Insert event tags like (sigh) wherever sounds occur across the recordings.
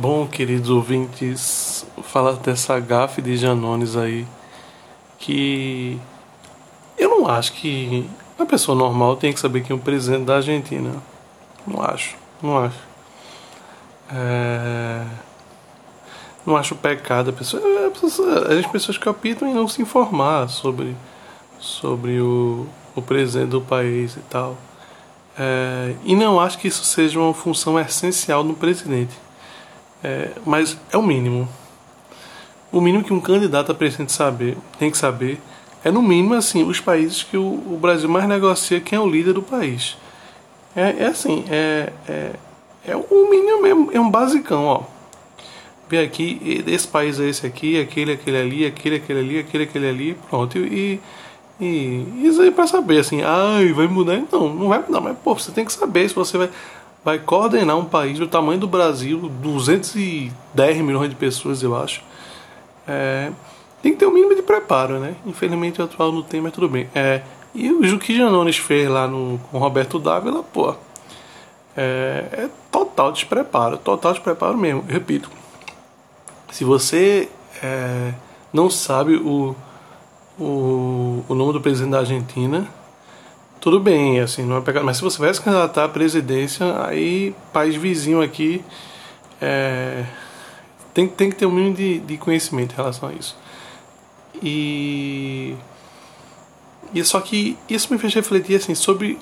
Bom, queridos ouvintes, falar dessa gafe de Janones aí, que eu não acho que uma pessoa normal tem que saber quem é o presidente da Argentina. Não acho, não acho. É... Não acho pecado a pessoa, as pessoas que optam em não se informar sobre, sobre o, o presidente do país e tal. É... E não acho que isso seja uma função essencial no presidente é, mas é o mínimo. O mínimo que um candidato presidente saber, tem que saber é no mínimo assim os países que o, o Brasil mais negocia quem é o líder do país. É, é assim, é, é, é o mínimo mesmo, é um basicão, ó. Vê aqui, esse país é esse aqui, aquele, aquele ali, aquele, aquele ali, aquele, aquele ali, pronto. E, e isso aí pra saber, assim, ai, vai mudar? Não, não vai mudar, mas pô, você tem que saber se você vai vai coordenar um país do tamanho do Brasil, 210 milhões de pessoas, eu acho. É, tem que ter o um mínimo de preparo, né? Infelizmente o atual não tem, mas tudo bem. É, e o que Janones fez lá no, com Roberto Dávila, pô, é, é total despreparo, total despreparo mesmo. Eu repito, se você é, não sabe o, o, o nome do presidente da Argentina, tudo bem, assim, não é pecado. Mas se você vai se candidatar à presidência, aí país vizinho aqui é, tem, tem que ter um mínimo de, de conhecimento em relação a isso. E, e só que isso me fez refletir assim sobre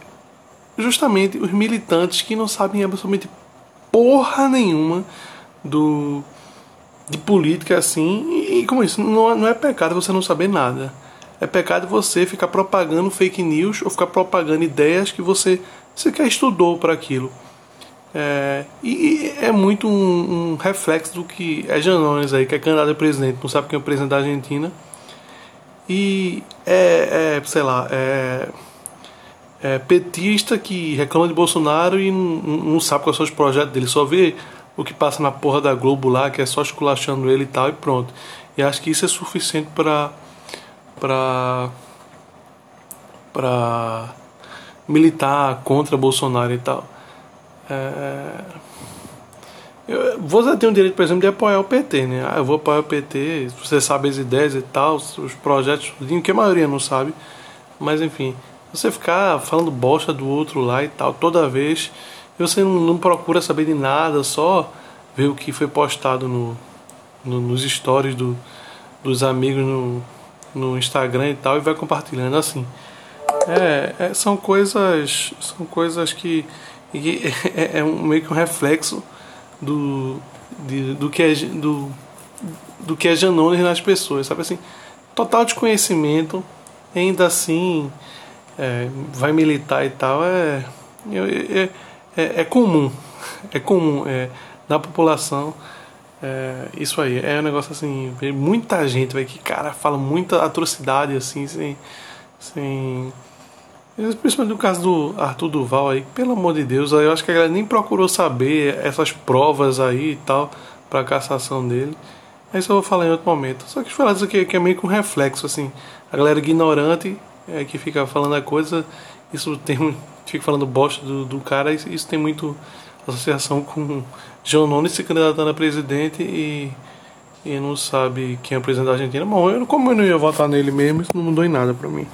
justamente os militantes que não sabem absolutamente porra nenhuma do de política assim e, e como isso não, não é pecado você não saber nada é pecado você ficar propagando fake news ou ficar propagando ideias que você sequer estudou para aquilo. É, e é muito um, um, reflexo do que é Janones aí, que é candidato a presidente, não sabe quem é o presidente da Argentina. E é, é sei lá, é, é, petista que reclama de Bolsonaro e não, não sabe quais são os projetos dele, só vê o que passa na porra da Globo lá, que é só esculachando ele e tal, e pronto. E acho que isso é suficiente para para para militar contra Bolsonaro e tal. É, eu, você tem o direito, por exemplo, de apoiar o PT, né? Ah, eu vou apoiar o PT, você sabe as ideias e tal, os projetos, que a maioria não sabe. Mas enfim, você ficar falando bosta do outro lá e tal, toda vez, e você não, não procura saber de nada, só ver o que foi postado no, no nos stories do, dos amigos no, no Instagram e tal e vai compartilhando assim. É, é são coisas, são coisas que, é, é, um, meio que um reflexo do, de, do que é do, do que é Janones nas pessoas, sabe assim, total desconhecimento, ainda assim é, vai militar e tal é é, é, é comum, (laughs) é comum na população é, isso aí, é um negócio assim, muita gente, vai que cara fala muita atrocidade assim, sem. sem Principalmente no caso do Arthur Duval aí, pelo amor de Deus, eu acho que a galera nem procurou saber essas provas aí e tal, pra cassação dele. Isso eu vou falar em outro momento. Só que falar isso aqui que é meio que um reflexo, assim. A galera ignorante é, que fica falando a coisa, isso tem fica falando bosta do, do cara, isso tem muito associação com João Nunes se candidatando a presidente e, e não sabe quem é o presidente da Argentina. Bom, eu, como eu não ia votar nele mesmo, isso não mudou em nada para mim.